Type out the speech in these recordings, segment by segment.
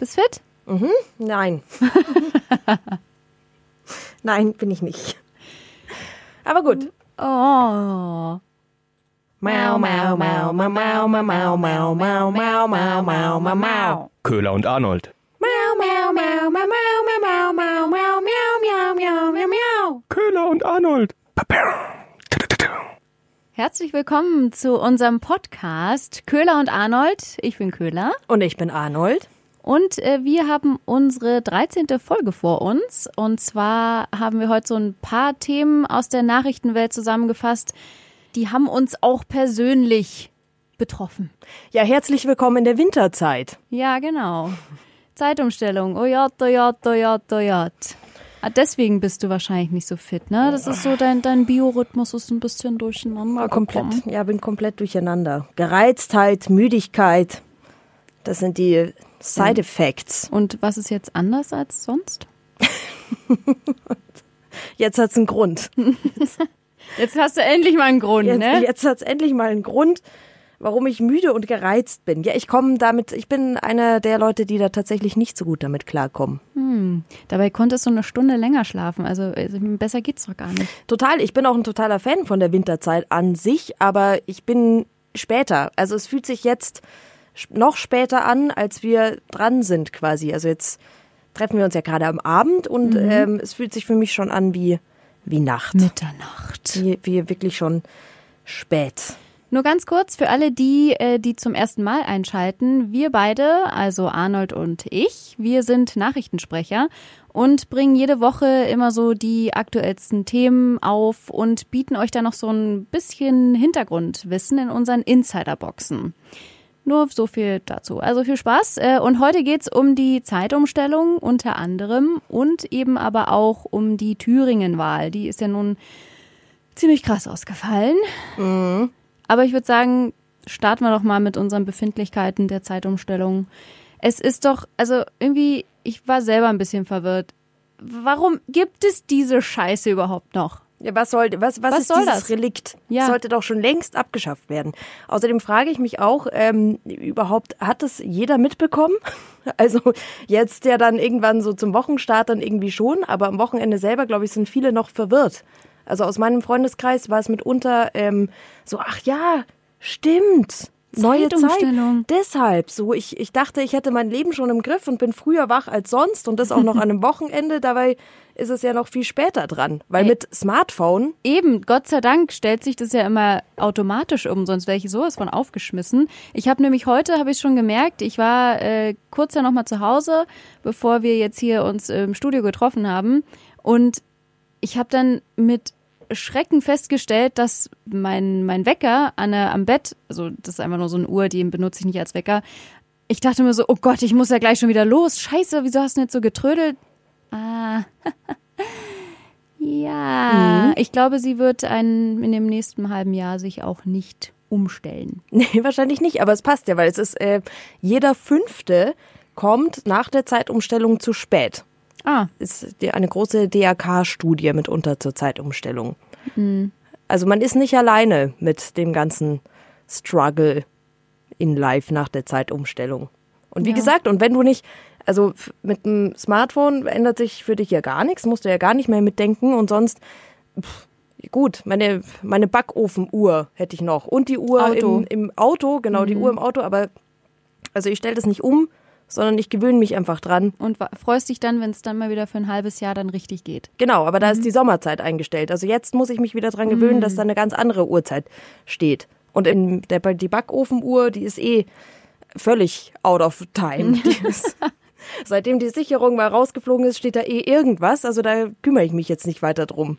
Bist fit? Mhm. Nein. Nein, bin ich nicht. Aber gut. Oh. Mau, mau, mau, mau, mau, mau, mau, mau, mau, mau, mau, mau, mau, mau. Köhler und Arnold. Mau, mau, mau, mau, mau, mau, mau, mau, mau, miau, miau, miau, miau, miau. Köhler und Arnold. Herzlich willkommen zu unserem Podcast Köhler und Arnold. Ich bin Köhler Und ich bin Arnold. Und äh, wir haben unsere 13. Folge vor uns. Und zwar haben wir heute so ein paar Themen aus der Nachrichtenwelt zusammengefasst. Die haben uns auch persönlich betroffen. Ja, herzlich willkommen in der Winterzeit. Ja, genau. Zeitumstellung. Oh Ojot, ojot, ojot, ojot. Ah, Deswegen bist du wahrscheinlich nicht so fit, ne? Das ist so dein, dein Biorhythmus ist ein bisschen durcheinander. Komplett, ja, bin komplett durcheinander. Gereiztheit, Müdigkeit. Das sind die Side Effects. Und was ist jetzt anders als sonst? Jetzt hat's einen Grund. Jetzt hast du endlich mal einen Grund, Jetzt, ne? jetzt hat's endlich mal einen Grund, warum ich müde und gereizt bin. Ja, ich komme damit, ich bin einer der Leute, die da tatsächlich nicht so gut damit klarkommen. Dabei konntest du eine Stunde länger schlafen. Also, also besser geht's doch gar nicht. Total, ich bin auch ein totaler Fan von der Winterzeit an sich, aber ich bin später. Also es fühlt sich jetzt noch später an, als wir dran sind quasi. Also jetzt treffen wir uns ja gerade am Abend und ähm, es fühlt sich für mich schon an wie, wie Nacht. Mitternacht. Wie, wie wirklich schon spät. Nur ganz kurz für alle die, äh, die zum ersten Mal einschalten. Wir beide, also Arnold und ich, wir sind Nachrichtensprecher und bringen jede Woche immer so die aktuellsten Themen auf und bieten euch da noch so ein bisschen Hintergrundwissen in unseren Insiderboxen. Nur so viel dazu. Also viel Spaß. Äh, Und heute geht's um die Zeitumstellung unter anderem und eben aber auch um die Thüringen-Wahl. Die ist ja nun ziemlich krass ausgefallen. Aber ich würde sagen, starten wir doch mal mit unseren Befindlichkeiten der Zeitumstellung. Es ist doch, also irgendwie, ich war selber ein bisschen verwirrt. Warum gibt es diese Scheiße überhaupt noch? Ja, was soll, was, was, Was ist dieses das? Relikt? Ja. Sollte doch schon längst abgeschafft werden. Außerdem frage ich mich auch, ähm, überhaupt, hat das jeder mitbekommen? Also jetzt ja dann irgendwann so zum Wochenstart dann irgendwie schon, aber am Wochenende selber, glaube ich, sind viele noch verwirrt. Also aus meinem Freundeskreis war es mitunter ähm, so, ach ja, stimmt. Neue Zeit. Deshalb so, ich, ich dachte, ich hätte mein Leben schon im Griff und bin früher wach als sonst und das auch noch an einem Wochenende. Dabei ist es ja noch viel später dran, weil Ey. mit Smartphone Eben, Gott sei Dank stellt sich das ja immer automatisch um, sonst wäre ich sowas von aufgeschmissen. Ich habe nämlich heute, habe ich schon gemerkt, ich war äh, kurz ja nochmal zu Hause, bevor wir jetzt hier uns im Studio getroffen haben. Und ich habe dann mit Schrecken festgestellt, dass mein, mein Wecker an am Bett, also das ist einfach nur so eine Uhr, die benutze ich nicht als Wecker. Ich dachte mir so, oh Gott, ich muss ja gleich schon wieder los. Scheiße, wieso hast du denn jetzt so getrödelt? Ah. ja, ich glaube, sie wird ein, in dem nächsten halben Jahr sich auch nicht umstellen. Nee, wahrscheinlich nicht, aber es passt ja, weil es ist, äh, jeder Fünfte kommt nach der Zeitumstellung zu spät. Ah, Ist eine große DRK-Studie mitunter zur Zeitumstellung. Hm. Also man ist nicht alleine mit dem ganzen Struggle in Life nach der Zeitumstellung. Und wie Ja. gesagt, und wenn du nicht, also mit dem Smartphone ändert sich für dich ja gar nichts, musst du ja gar nicht mehr mitdenken und sonst, pff, gut, meine, meine Backofenuhr hätte ich noch und die Uhr Auto. Im, im Auto, genau, die Uhr im Auto, aber also ich stelle das nicht um, sondern ich gewöhne mich einfach dran. und freust dich dann, wenn es dann mal wieder für ein halbes Jahr dann richtig geht. Genau, aber da ist die Sommerzeit eingestellt. Also jetzt muss ich mich wieder dran gewöhnen, dass da eine ganz andere Uhrzeit steht. Und in der, die Backofenuhr, die ist eh völlig out of time. Die ist, seitdem die Sicherung mal rausgeflogen ist, steht da eh irgendwas. Also da kümmere ich mich jetzt nicht weiter drum.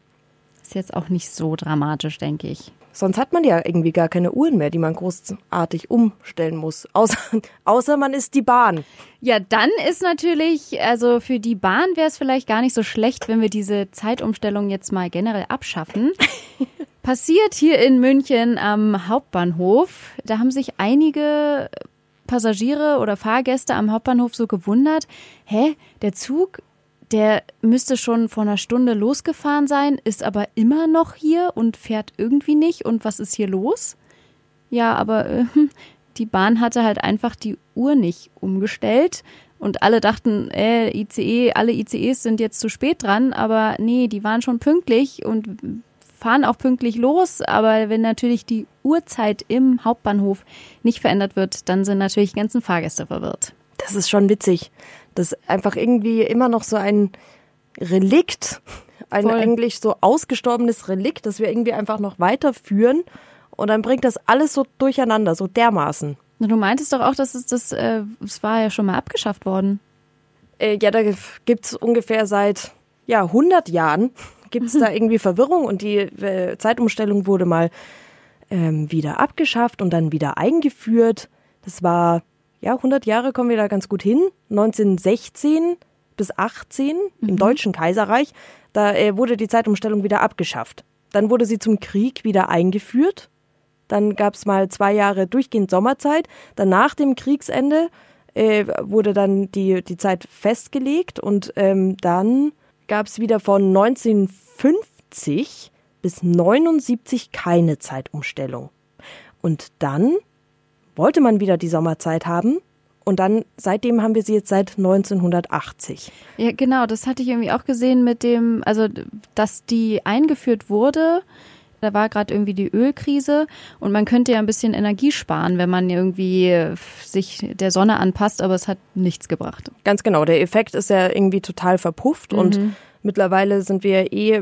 Ist jetzt auch nicht so dramatisch, denke ich. Sonst hat man ja irgendwie gar keine Uhren mehr, die man großartig umstellen muss. Außer, außer man ist die Bahn. Ja, dann ist natürlich, also für die Bahn wäre es vielleicht gar nicht so schlecht, wenn wir diese Zeitumstellung jetzt mal generell abschaffen. Passiert hier in München am Hauptbahnhof. Da haben sich einige Passagiere oder Fahrgäste am Hauptbahnhof so gewundert, hä, der Zug, der müsste schon vor einer Stunde losgefahren sein, ist aber immer noch hier und fährt irgendwie nicht. Und was ist hier los? Ja, aber äh, die Bahn hatte halt einfach die Uhr nicht umgestellt Und alle dachten, äh, ICE, alle ICEs sind jetzt zu spät dran, aber nee, die waren schon pünktlich und fahren auch pünktlich los, aber wenn natürlich die Uhrzeit im Hauptbahnhof nicht verändert wird, dann sind natürlich die ganzen Fahrgäste verwirrt. Das ist schon witzig. Das ist einfach irgendwie immer noch so ein Relikt, ein Voll. eigentlich so ausgestorbenes Relikt, das wir irgendwie einfach noch weiterführen. Und dann bringt das alles so durcheinander, so dermaßen. Du meintest doch auch, dass es das, äh, es war ja schon mal abgeschafft worden. Äh, ja, da gibt's ungefähr seit ja, 100 Jahren gibt's da irgendwie Verwirrung und die äh, Zeitumstellung wurde mal ähm, wieder abgeschafft und dann wieder eingeführt. Das war, ja, 100 Jahre kommen wir da ganz gut hin. 1916 bis 18 im Deutschen Kaiserreich, da äh, wurde die Zeitumstellung wieder abgeschafft. Dann wurde sie zum Krieg wieder eingeführt. Dann gab's mal zwei Jahre durchgehend Sommerzeit. Dann nach dem Kriegsende äh, wurde dann die, die Zeit festgelegt und ähm, dann gab's wieder von 1950 bis 79 keine Zeitumstellung. Und dann wollte man wieder die Sommerzeit haben und dann seitdem haben wir sie jetzt seit 1980. Ja, genau, das hatte ich irgendwie auch gesehen mit dem, also dass die eingeführt wurde. Da war gerade irgendwie die Ölkrise und man könnte ja ein bisschen Energie sparen, wenn man irgendwie sich der Sonne anpasst, aber es hat nichts gebracht. Ganz genau, der Effekt ist ja irgendwie total verpufft und mittlerweile sind wir eh,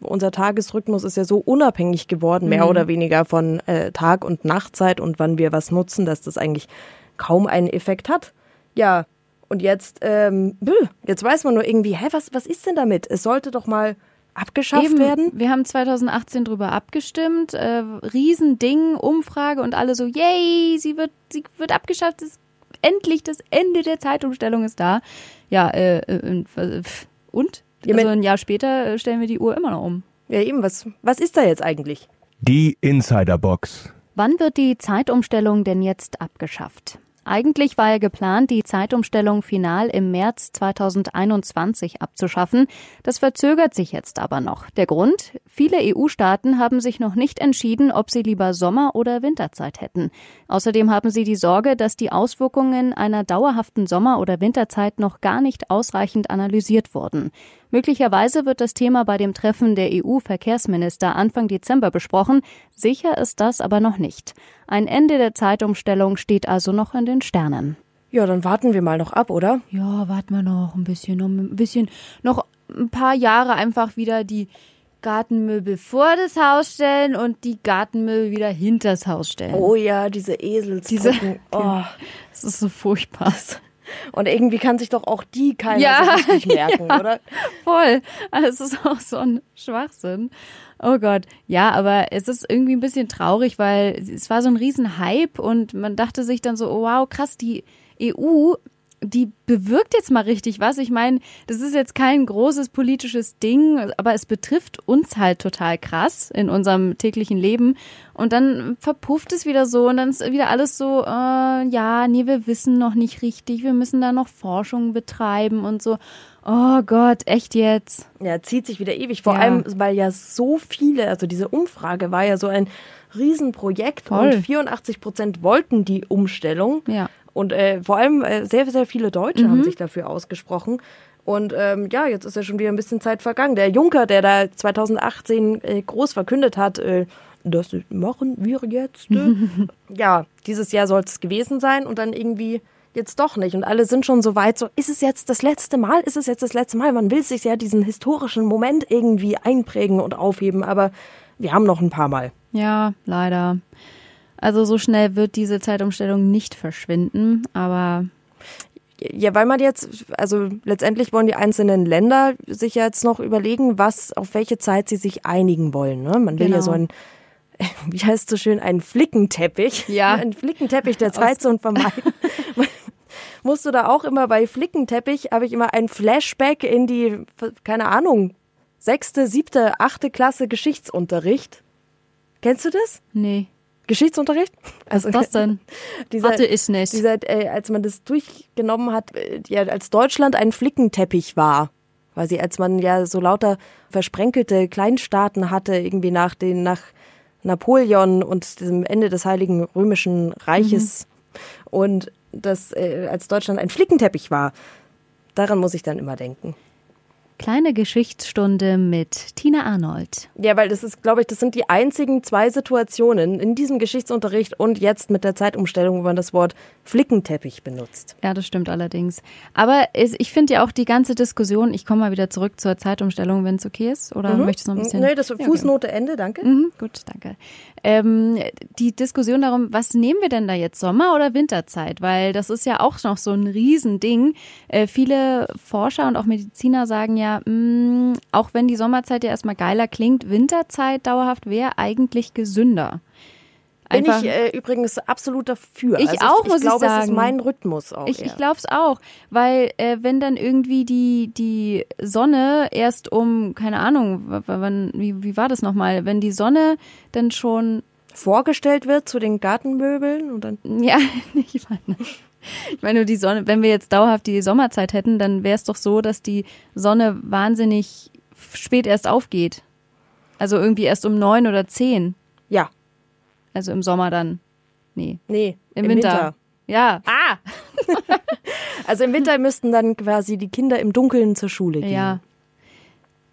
unser Tagesrhythmus ist ja so unabhängig geworden, mehr oder weniger von äh, Tag- und Nachtzeit und wann wir was nutzen, dass das eigentlich kaum einen Effekt hat. Ja, und jetzt, ähm, jetzt weiß man nur irgendwie, hä, was, was ist denn damit? Es sollte doch mal abgeschafft Eben, werden. Wir haben 2018 drüber abgestimmt, äh, Riesending, Umfrage und alle so, yay, sie wird, sie wird abgeschafft, es ist endlich das Ende der Zeitumstellung ist da. Ja, äh, äh, äh, und? Ja, Also ein Jahr später äh, stellen wir die Uhr immer noch um. Ja, eben, was, was ist da jetzt eigentlich? Die Insiderbox. Wann wird die Zeitumstellung denn jetzt abgeschafft? Eigentlich war ja geplant, die Zeitumstellung final im März 2021 abzuschaffen. Das verzögert sich jetzt aber noch. Der Grund? Viele EU-Staaten haben sich noch nicht entschieden, ob sie lieber Sommer- oder Winterzeit hätten. Außerdem haben sie die Sorge, dass die Auswirkungen einer dauerhaften Sommer- oder Winterzeit noch gar nicht ausreichend analysiert wurden. Möglicherweise wird das Thema bei dem Treffen der EU-Verkehrsminister Anfang Dezember besprochen. Sicher ist das aber noch nicht. Ein Ende der Zeitumstellung steht also noch in den Sternen. Ja, dann warten wir mal noch ab, oder? Ja, warten wir noch ein bisschen, noch ein bisschen, noch ein paar Jahre einfach wieder die Gartenmöbel vor das Haus stellen und die Gartenmöbel wieder hinters Haus stellen. Oh ja, diese Eselsbrücken. oh. Das ist so furchtbar. Und irgendwie kann sich doch auch die keiner Ja, so richtig merken, oder? Voll. Also es ist auch so ein Schwachsinn. Oh Gott. Ja, aber es ist irgendwie ein bisschen traurig, weil es war so ein riesen Hype und man dachte sich dann so, oh wow, krass, die EU, die bewirkt jetzt mal richtig was. Ich meine, das ist jetzt kein großes politisches Ding, aber es betrifft uns halt total krass in unserem täglichen Leben. Und dann verpufft es wieder so und dann ist wieder alles so, äh, ja, nee, wir wissen noch nicht richtig, wir müssen da noch Forschung betreiben und so. Oh Gott, echt jetzt? Ja, zieht sich wieder ewig. Vor Ja. allem, weil ja so viele, also diese Umfrage war ja so ein Riesenprojekt Voll. und 84 Prozent wollten die Umstellung. Ja. Und äh, vor allem äh, sehr, sehr viele Deutsche haben sich dafür ausgesprochen. Und ähm, ja, jetzt ist ja schon wieder ein bisschen Zeit vergangen. Der Juncker, der da 2018 äh, groß verkündet hat, äh, das machen wir jetzt. Äh. ja, dieses Jahr soll es gewesen sein und dann irgendwie jetzt doch nicht. Und alle sind schon so weit, so, ist es jetzt das letzte Mal? Ist es jetzt das letzte Mal? Man will sich ja diesen historischen Moment irgendwie einprägen und aufheben, aber wir haben noch ein paar Mal. Ja, leider. Also so schnell wird diese Zeitumstellung nicht verschwinden, aber Ja, weil man jetzt, also letztendlich wollen die einzelnen Länder sich jetzt noch überlegen, was, auf welche Zeit sie sich einigen wollen. Ne? Man will Genau. ja so ein, wie heißt es so schön, einen Flickenteppich. Ja. Ein Flickenteppich der Zeitzone vermeiden. Musst du da auch immer bei Flickenteppich, habe ich immer ein Flashback in die, keine Ahnung, sechste, siebte, achte Klasse Geschichtsunterricht. Kennst du das? nee. Geschichtsunterricht? Also, Was denn? dieser, Hatte ich nicht. dieser, äh, als man das durchgenommen hat, äh, ja, als Deutschland ein Flickenteppich war, quasi als man ja so lauter versprenkelte Kleinstaaten hatte, irgendwie nach den, nach Napoleon und dem Ende des Heiligen Römischen Reiches. Und das, äh, als Deutschland ein Flickenteppich war. Daran muss ich dann immer denken. Kleine Geschichtsstunde mit Tina Arnold. Ja, weil das ist, glaube ich, das sind die einzigen zwei Situationen in diesem Geschichtsunterricht und jetzt mit der Zeitumstellung, wo man das Wort Flickenteppich benutzt. Ja, das stimmt allerdings. Aber ich finde ja auch die ganze Diskussion, ich komme mal wieder zurück zur Zeitumstellung, wenn es okay ist, oder mhm. möchtest du noch ein bisschen? Nee, das ist Fußnote ja, okay. Ende, danke. Mhm, gut, danke. Ähm, die Diskussion darum, was nehmen wir denn da jetzt, Sommer- oder Winterzeit? Weil das ist ja auch noch so ein Riesending. Äh, viele Forscher und auch Mediziner sagen ja, mh, mm, auch wenn die Sommerzeit ja erstmal geiler klingt, Winterzeit dauerhaft wäre eigentlich gesünder. Einfach, Bin ich äh, übrigens absolut dafür. Ich also auch, ich, muss ich glaube, ich sagen. es ist mein Rhythmus auch. Ich, ich glaube es auch, weil äh, wenn dann irgendwie die, die Sonne erst um, keine Ahnung, wann, wie, wie war das nochmal, wenn die Sonne dann schon vorgestellt wird zu den Gartenmöbeln und dann. Ja, ich meine. Ich meine, die Sonne, wenn wir jetzt dauerhaft die Sommerzeit hätten, dann wäre es doch so, dass die Sonne wahnsinnig spät erst aufgeht. Also irgendwie erst um neun oder zehn. Ja. Also im Sommer dann. Nee. Nee. Im, im Winter. Winter. Ja. Ah! also im Winter müssten dann quasi die Kinder im Dunkeln zur Schule gehen. Ja.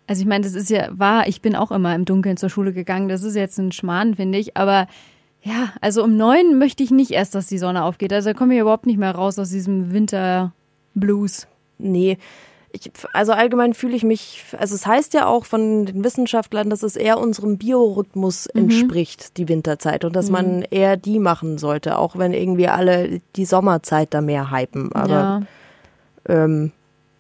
Also ich meine, das ist ja wahr, ich bin auch immer im Dunkeln zur Schule gegangen. Das ist jetzt ein Schmarrn, finde ich. Aber ja, also um neun möchte ich nicht erst, dass die Sonne aufgeht. Also da komme ich überhaupt nicht mehr raus aus diesem Winterblues. Nee. Ich, also allgemein fühle ich mich, also es heißt ja auch von den Wissenschaftlern, dass es eher unserem Biorhythmus mhm. entspricht, die Winterzeit, und dass mhm. man eher die machen sollte, auch wenn irgendwie alle die Sommerzeit da mehr hypen. Aber ja. ähm,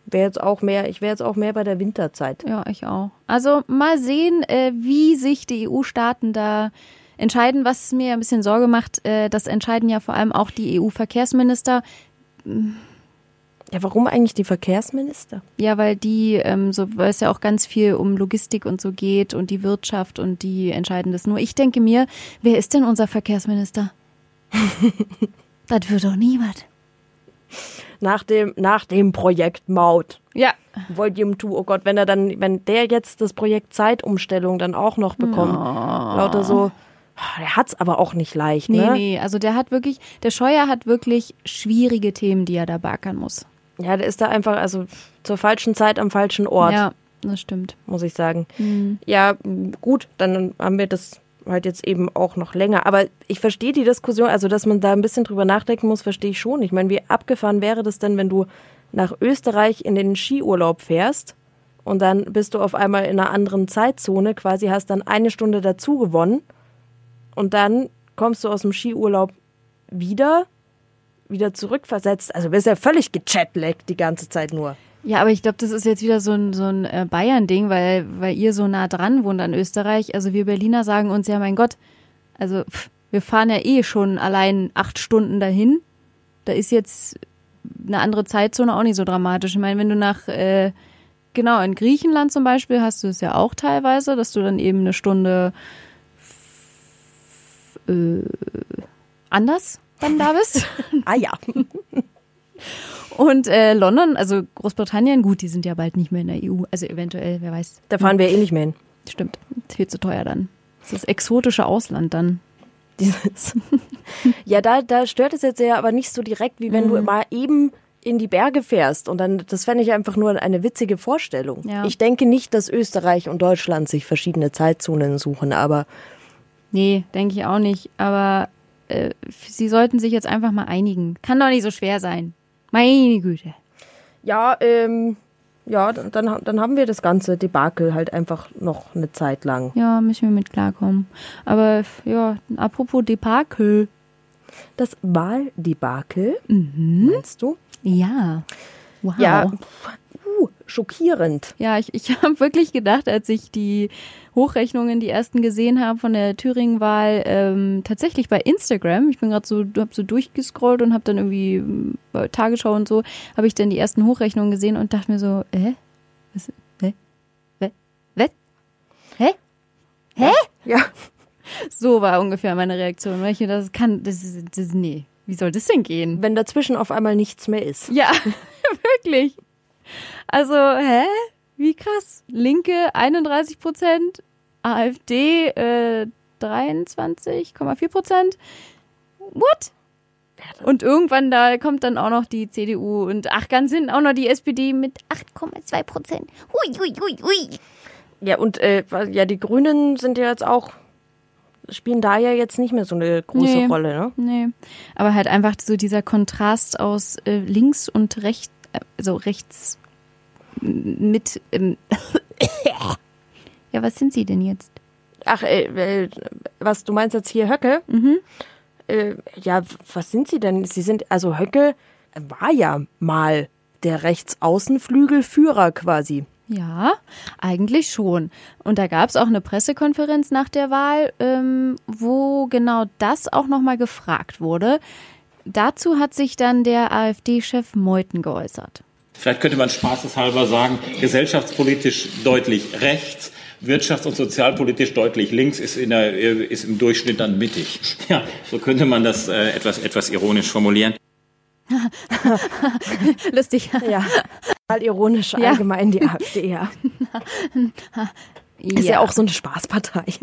wäre jetzt auch mehr, ich wäre jetzt auch mehr bei der Winterzeit. Ja, ich auch. Also mal sehen, äh, wie sich die EU-Staaten da entscheiden. Was mir ein bisschen Sorge macht, äh, das entscheiden ja vor allem auch die EU-Verkehrsminister. Ja, warum eigentlich die Verkehrsminister? Ja, weil die, ähm, so, weil es ja auch ganz viel um Logistik und so geht und die Wirtschaft und die entscheiden das nur. Ich denke mir, wer ist denn unser Verkehrsminister? das wird doch niemand. Nach dem, nach dem Projekt Maut. Ja. Volume 2, oh Gott, wenn er dann, wenn der jetzt das Projekt Zeitumstellung dann auch noch bekommt, oh. lauter so, der hat's aber auch nicht leicht, ne? Nee, nee, also der hat wirklich, der Scheuer hat wirklich schwierige Themen, die er da beackern muss. Ja, der ist da einfach, also zur falschen Zeit am falschen Ort. Ja, das stimmt. Muss ich sagen. Mhm. Ja, gut, dann haben wir das halt jetzt eben auch noch länger. Aber ich verstehe die Diskussion, also dass man da ein bisschen drüber nachdenken muss, verstehe ich schon. Ich meine, wie abgefahren wäre das denn, wenn du nach Österreich in den Skiurlaub fährst und dann bist du auf einmal in einer anderen Zeitzone, quasi hast dann eine Stunde dazu gewonnen und dann kommst du aus dem Skiurlaub wieder, wieder zurückversetzt. Also bist ja völlig gechatlaggt die ganze Zeit nur. Ja, aber ich glaube, das ist jetzt wieder so ein, so ein äh, Bayern-Ding, weil, weil ihr so nah dran wohnt an Österreich. Also wir Berliner sagen uns ja, mein Gott, also pff, wir fahren ja eh schon allein acht Stunden dahin. Da ist jetzt eine andere Zeitzone auch nicht so dramatisch. Ich meine, wenn du nach, äh, genau, in Griechenland zum Beispiel hast du es ja auch teilweise, dass du dann eben eine Stunde äh, anders dann da bist. ah ja. Und äh, London, also Großbritannien, gut, die sind ja bald nicht mehr in der EU. Also eventuell, wer weiß. Da fahren wir eh nicht mehr hin. Stimmt. Viel zu teuer dann. Das ist das exotische Ausland dann. Dieses. ja, da, da stört es jetzt ja aber nicht so direkt, wie wenn mhm. du mal eben in die Berge fährst. Und dann, das fände ich einfach nur eine witzige Vorstellung. Ja. Ich denke nicht, dass Österreich und Deutschland sich verschiedene Zeitzonen suchen, aber Nee, denke ich auch nicht. Aber äh, sie sollten sich jetzt einfach mal einigen. Kann doch nicht so schwer sein. Meine Güte. Ja, ähm, ja, dann, dann haben wir das ganze Debakel halt einfach noch eine Zeit lang. Ja, müssen wir mit klarkommen. Aber ja, apropos Debakel. Das Wahldebakel, mhm. meinst du? Ja. Wow. Ja, uh, schockierend. Ja, ich, ich habe wirklich gedacht, als ich die Hochrechnungen, die ersten gesehen habe von der Thüringen-Wahl, ähm, tatsächlich bei Instagram. Ich bin gerade so, hab so durchgescrollt und habe dann irgendwie bei Tagesschau und so, habe ich dann die ersten Hochrechnungen gesehen und dachte mir so, hä? Was? Hä? Hä? Hä? Hä? Hä? Ja. So war ungefähr meine Reaktion. Weil ich mir das kann, das ist, das, nee. Wie soll das denn gehen? Wenn dazwischen auf einmal nichts mehr ist. Ja, wirklich. Also, hä? Wie krass. Linke 31 Prozent, AfD äh, 23,4 Prozent. What? Und irgendwann da kommt dann auch noch die CDU und ach, ganz hinten auch noch die SPD mit 8,2 Prozent. Hui, hui, hui, hui. Ja, und äh, ja, die Grünen sind ja jetzt auch, spielen da ja jetzt nicht mehr so eine große Nee. Rolle, ne? Nee, aber halt einfach so dieser Kontrast aus äh, links und rechts, so rechts mit. Ähm, ja, was sind Sie denn jetzt? Ach, äh, äh, was du meinst jetzt hier Höcke? Mhm. Äh, ja, was sind sie denn? Sie sind, also Höcke war ja mal der Rechtsaußenflügelführer quasi. Ja, eigentlich schon. Und da gab es auch eine Pressekonferenz nach der Wahl, ähm, wo genau das auch nochmal gefragt wurde. Dazu hat sich dann der AfD-Chef Meuthen geäußert. Vielleicht könnte man spaßeshalber sagen, gesellschaftspolitisch deutlich rechts, wirtschafts- und sozialpolitisch deutlich links, ist, in der, ist im Durchschnitt dann mittig. Ja, so könnte man das äh, etwas, etwas ironisch formulieren. Lustig. Ja. Mal ironisch Ja. allgemein die AfD, ja. Ist ja. auch so eine Spaßpartei.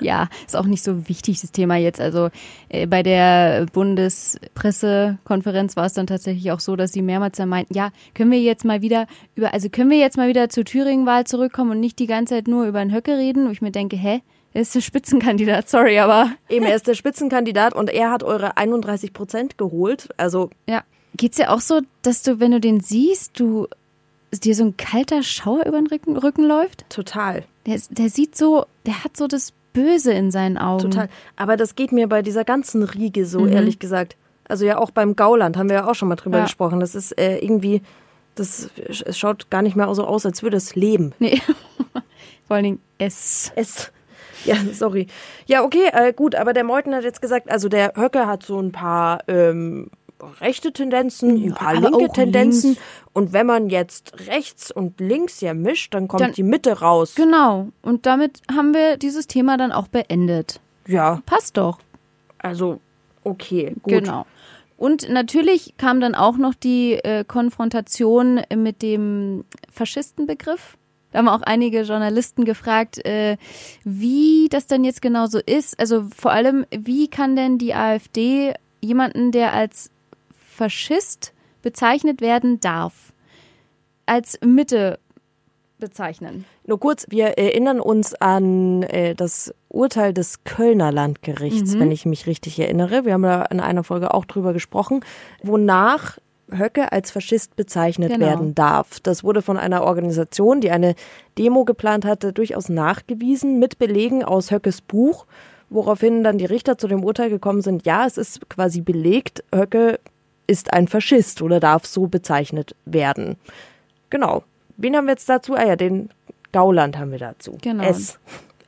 Ja, ist auch nicht so wichtig, das Thema jetzt. Also äh, bei der Bundespressekonferenz war es dann tatsächlich auch so, dass sie mehrmals dann meinten, ja, können wir jetzt mal wieder über, also können wir jetzt mal wieder zur Thüringen-Wahl zurückkommen und nicht die ganze Zeit nur über den Höcke reden? Und ich mir denke, hä? Er ist der Spitzenkandidat, sorry, aber Eben, er ist der Spitzenkandidat und er hat eure 31 Prozent geholt. Also, ja. Geht's dir auch so, dass du, wenn du den siehst, du dir so ein kalter Schauer über den Rücken, Rücken läuft? total. Der, der sieht so, der hat so das Böse in seinen Augen. Total. Aber das geht mir bei dieser ganzen Riege so, Mhm. ehrlich gesagt. Also ja auch beim Gauland haben wir ja auch schon mal drüber Ja. gesprochen. Das ist äh, irgendwie, das es schaut gar nicht mehr so aus, als würde es leben. Nee. Vor allen Dingen es. Es. Ja, sorry. Ja, okay, äh, gut, aber der Meuthen hat jetzt gesagt, also der Höcke hat so ein paar ähm, rechte Tendenzen, ein paar aber linke Tendenzen. links. Und wenn man jetzt rechts und links ja mischt, dann kommt Dann- die Mitte raus. Genau. Und damit haben wir dieses Thema dann auch beendet. Ja, Passt doch. also okay, gut. Genau. Und natürlich kam dann auch noch die äh, Konfrontation mit dem Faschistenbegriff. Da haben auch einige Journalisten gefragt, äh, wie das denn jetzt genau so ist. Also vor allem, wie kann denn die AfD jemanden, der als Faschist bezeichnet werden darf, als Mitte bezeichnen? Nur kurz, wir erinnern uns an äh, das Urteil des Kölner Landgerichts, wenn ich mich richtig erinnere. Wir haben da in einer Folge auch drüber gesprochen, wonach Höcke als Faschist bezeichnet Genau. werden darf. Das wurde von einer Organisation, die eine Demo geplant hatte, durchaus nachgewiesen mit Belegen aus Höckes Buch, woraufhin dann die Richter zu dem Urteil gekommen sind, ja, es ist quasi belegt, Höcke ist ein Faschist oder darf so bezeichnet werden. Genau. Wen haben wir jetzt dazu? Ah ja, den Gauland haben wir dazu. Genau. S.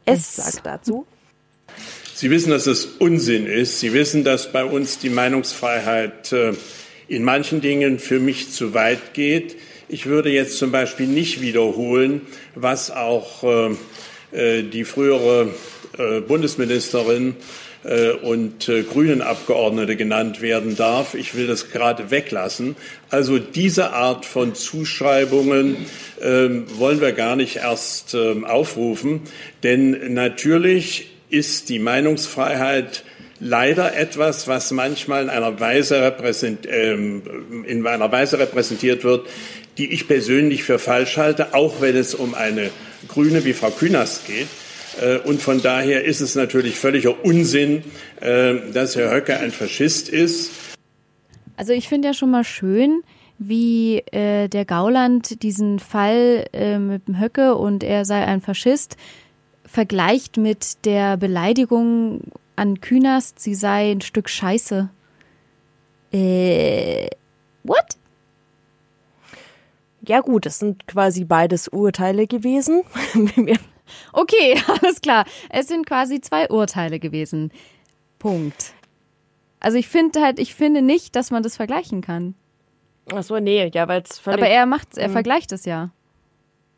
S S. sagt dazu. Sie wissen, dass es Unsinn ist. Sie wissen, dass bei uns die Meinungsfreiheit äh, in manchen Dingen für mich zu weit geht. Ich würde jetzt zum Beispiel nicht wiederholen, was auch äh, äh, die frühere äh, Bundesministerin äh, und äh, Grünen Abgeordnete genannt werden darf. Ich will das gerade weglassen. Also diese Art von Zuschreibungen ähm, wollen wir gar nicht erst ähm, aufrufen, denn natürlich ist die Meinungsfreiheit leider etwas, was manchmal in einer Weise, ähm, in einer Weise repräsentiert wird, die ich persönlich für falsch halte, auch wenn es um eine Grüne wie Frau Künast geht. Äh, Und von daher ist es natürlich völliger Unsinn, äh, dass Herr Höcke ein Faschist ist. Also ich finde ja schon mal schön, wie äh, der Gauland diesen Fall äh, mit dem Höcke und er sei ein Faschist vergleicht mit der Beleidigung an Künast, sie sei ein Stück Scheiße. Äh, what? Ja gut, es sind quasi beides Urteile gewesen. Okay, alles klar. Es sind quasi zwei Urteile gewesen. Punkt. Also ich finde halt, ich finde nicht, dass man das vergleichen kann. Achso, nee, ja, weil es völlig... Aber er macht's, er vergleicht es ja.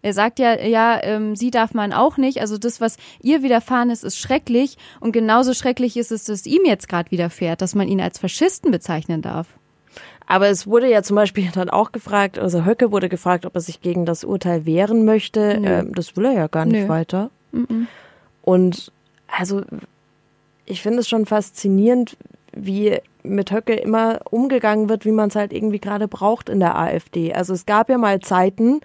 Er sagt ja, ja, ähm, sie darf man auch nicht. Also das, was ihr widerfahren ist, ist schrecklich. Und genauso schrecklich ist es, dass ihm jetzt gerade widerfährt, dass man ihn als Faschisten bezeichnen darf. Aber es wurde ja zum Beispiel dann auch gefragt, also Höcke wurde gefragt, ob er sich gegen das Urteil wehren möchte. Nö. Ähm, das will er ja gar nicht Nö. weiter. Und also ich finde es schon faszinierend, wie mit Höcke immer umgegangen wird, wie man es halt irgendwie gerade braucht in der AfD. Also es gab ja mal Zeiten,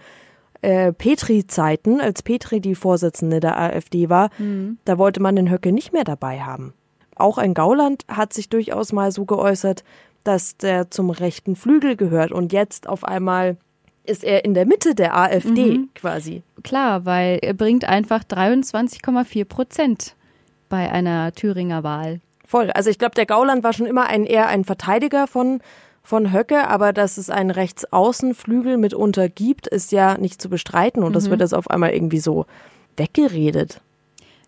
äh, Petri-Zeiten, als Petri die Vorsitzende der AfD war, mhm. da wollte man den Höcke nicht mehr dabei haben. Auch ein Gauland hat sich durchaus mal so geäußert, dass der zum rechten Flügel gehört und jetzt auf einmal ist er in der Mitte der AfD mhm. quasi. Klar, weil er bringt einfach 23,4 Prozent bei einer Thüringer Wahl. Voll. Also ich glaube, der Gauland war schon immer ein eher ein Verteidiger von von Höcke, aber dass es einen Rechtsaußenflügel mitunter gibt, ist ja nicht zu bestreiten und mhm. das wird jetzt auf einmal irgendwie so weggeredet.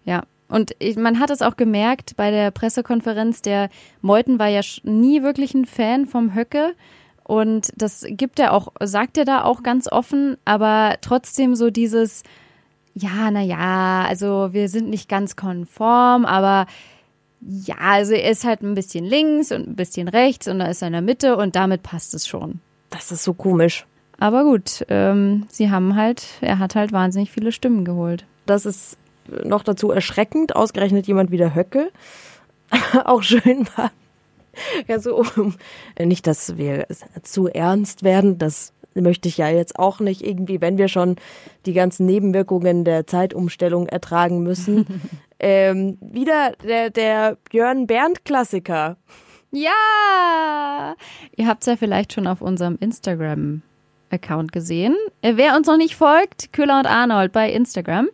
Ja, und man hat es auch gemerkt bei der Pressekonferenz, der Meuthen war ja nie wirklich ein Fan vom Höcke. Und das gibt er auch, sagt er da auch ganz offen, aber trotzdem so dieses, ja, naja, also wir sind nicht ganz konform, aber ja, also er ist halt ein bisschen links und ein bisschen rechts und da ist er in der Mitte und damit passt es schon. Das ist so komisch. Aber gut, ähm, sie haben halt, er hat halt wahnsinnig viele Stimmen geholt. Das ist noch dazu erschreckend, ausgerechnet jemand wie der Höcke. auch schön war, ja, so, um, nicht, dass wir zu ernst werden, das möchte ich ja jetzt auch nicht irgendwie, wenn wir schon die ganzen Nebenwirkungen der Zeitumstellung ertragen müssen. ähm, wieder der, der Björn Bernd Klassiker. Ja! Ihr habt es ja vielleicht schon auf unserem Instagram Account gesehen. Wer uns noch nicht folgt, Köhler und Arnold bei Instagram.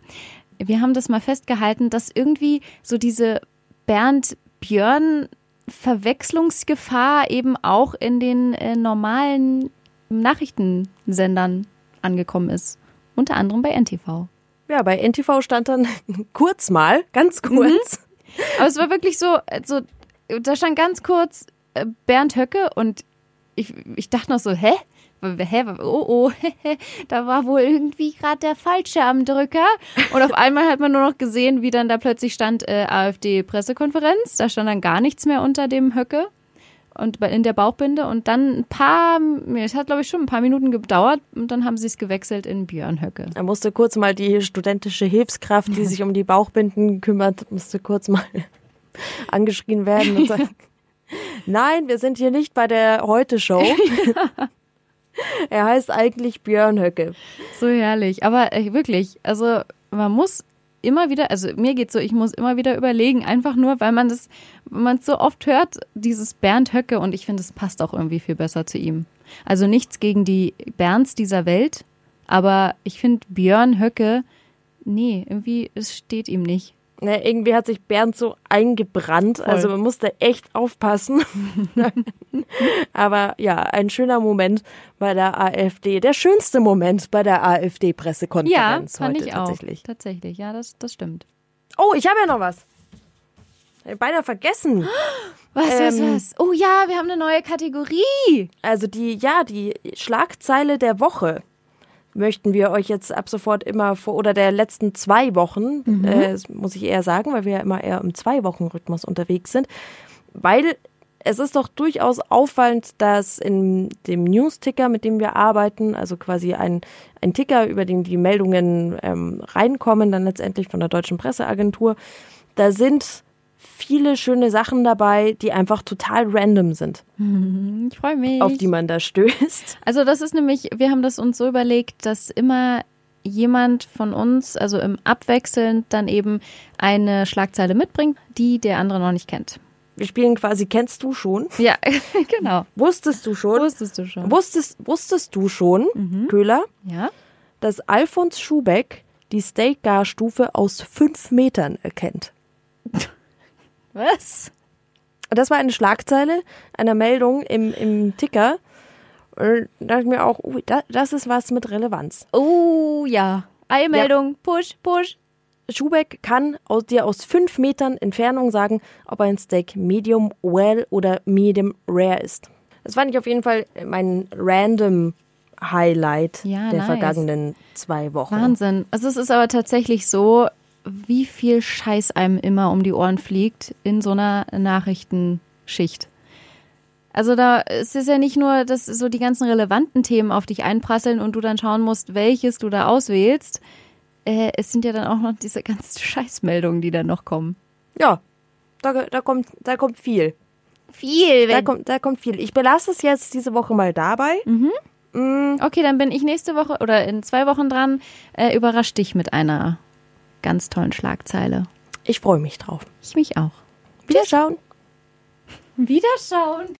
Wir haben das mal festgehalten, dass irgendwie so diese Bernd Björn Verwechslungsgefahr eben auch in den äh, normalen Nachrichtensendern angekommen ist. Unter anderem bei NTV. Ja, bei NTV stand dann kurz mal, ganz mhm. kurz. Mhm. Aber es war wirklich so, also, da stand ganz kurz äh, Bernd Höcke und ich, ich dachte noch so, hä? Hä, oh oh, da war wohl irgendwie gerade der Falsche am Drücker. Und auf einmal hat man nur noch gesehen, wie dann da plötzlich stand äh, AfD-Pressekonferenz. Da stand dann gar nichts mehr unter dem Höcke und in der Bauchbinde. Und dann ein paar, es hat glaube ich schon ein paar Minuten gedauert und dann haben sie es gewechselt in Björn Höcke. Er musste kurz mal die studentische Hilfskraft, die sich um die Bauchbinden kümmert, musste kurz mal angeschrien werden und sagen, Nein, wir sind hier nicht bei der Heute-Show. ja. Er heißt eigentlich Björn Höcke. So herrlich. Aber äh, wirklich, also man muss immer wieder, also mir geht's so, ich muss immer wieder überlegen, einfach nur, weil man das, man so oft hört, dieses Bernd Höcke und ich finde, es passt auch irgendwie viel besser zu ihm. Also nichts gegen die Bernds dieser Welt, aber ich finde Björn Höcke, nee, irgendwie, es steht ihm nicht. Ne, irgendwie hat sich Bernd so eingebrannt. Voll. Also man musste echt aufpassen. Aber ja, ein schöner Moment bei der AfD. Der schönste Moment bei der AfD-Pressekonferenz ja, fand heute ich tatsächlich. Auch. Tatsächlich, ja, das, das stimmt. Oh, ich habe ja noch was. Beinahe vergessen. Was, was, ähm, was? Oh ja, wir haben eine neue Kategorie. Also die, ja, die Schlagzeile der Woche möchten wir euch jetzt ab sofort immer vor oder der letzten zwei Wochen, mhm. äh, muss ich eher sagen, weil wir ja immer eher im Zwei-Wochen-Rhythmus unterwegs sind, weil es ist doch durchaus auffallend, dass in dem News-Ticker, mit dem wir arbeiten, also quasi ein, ein Ticker, über den die Meldungen ähm, reinkommen, dann letztendlich von der Deutschen Presseagentur, da sind viele schöne Sachen dabei, die einfach total random sind. Ich freue mich. Auf die man da stößt. Also das ist nämlich, wir haben das uns so überlegt, dass immer jemand von uns, also im Abwechselnd, dann eben eine Schlagzeile mitbringt, die der andere noch nicht kennt. Wir spielen quasi Kennst du schon? Ja, genau. Wusstest du schon? Wusstest du schon. Wusstest, wusstest du schon, mhm. Köhler? Ja. Dass Alfons Schubeck die Steak-Gar-Stufe aus fünf Metern erkennt. Was? Das war eine Schlagzeile einer Meldung im, im Ticker. Und da dachte ich mir auch, uh, das ist was mit Relevanz. Oh ja. Eilmeldung, ja. push, push. Schubeck kann aus, dir aus fünf Metern Entfernung sagen, ob ein Steak Medium Well oder Medium Rare ist. Das fand ich auf jeden Fall mein random Highlight ja, der nice. vergangenen zwei Wochen. Wahnsinn. Also es ist aber tatsächlich so, wie viel Scheiß einem immer um die Ohren fliegt in so einer Nachrichtenschicht. Also da es ist ja nicht nur, dass so die ganzen relevanten Themen auf dich einprasseln und du dann schauen musst, welches du da auswählst. Äh, es sind ja dann auch noch diese ganzen Scheißmeldungen, die dann noch kommen. Ja, da, da, kommt, da kommt viel. Viel. Da kommt, da kommt viel. Ich belasse es jetzt diese Woche mal dabei. Mhm. Mm. Okay, dann bin ich nächste Woche oder in zwei Wochen dran. Äh, überrasch dich mit einer ganz tollen Schlagzeile. Ich freue mich drauf. Ich mich auch. Wiederschauen. Wiederschauen.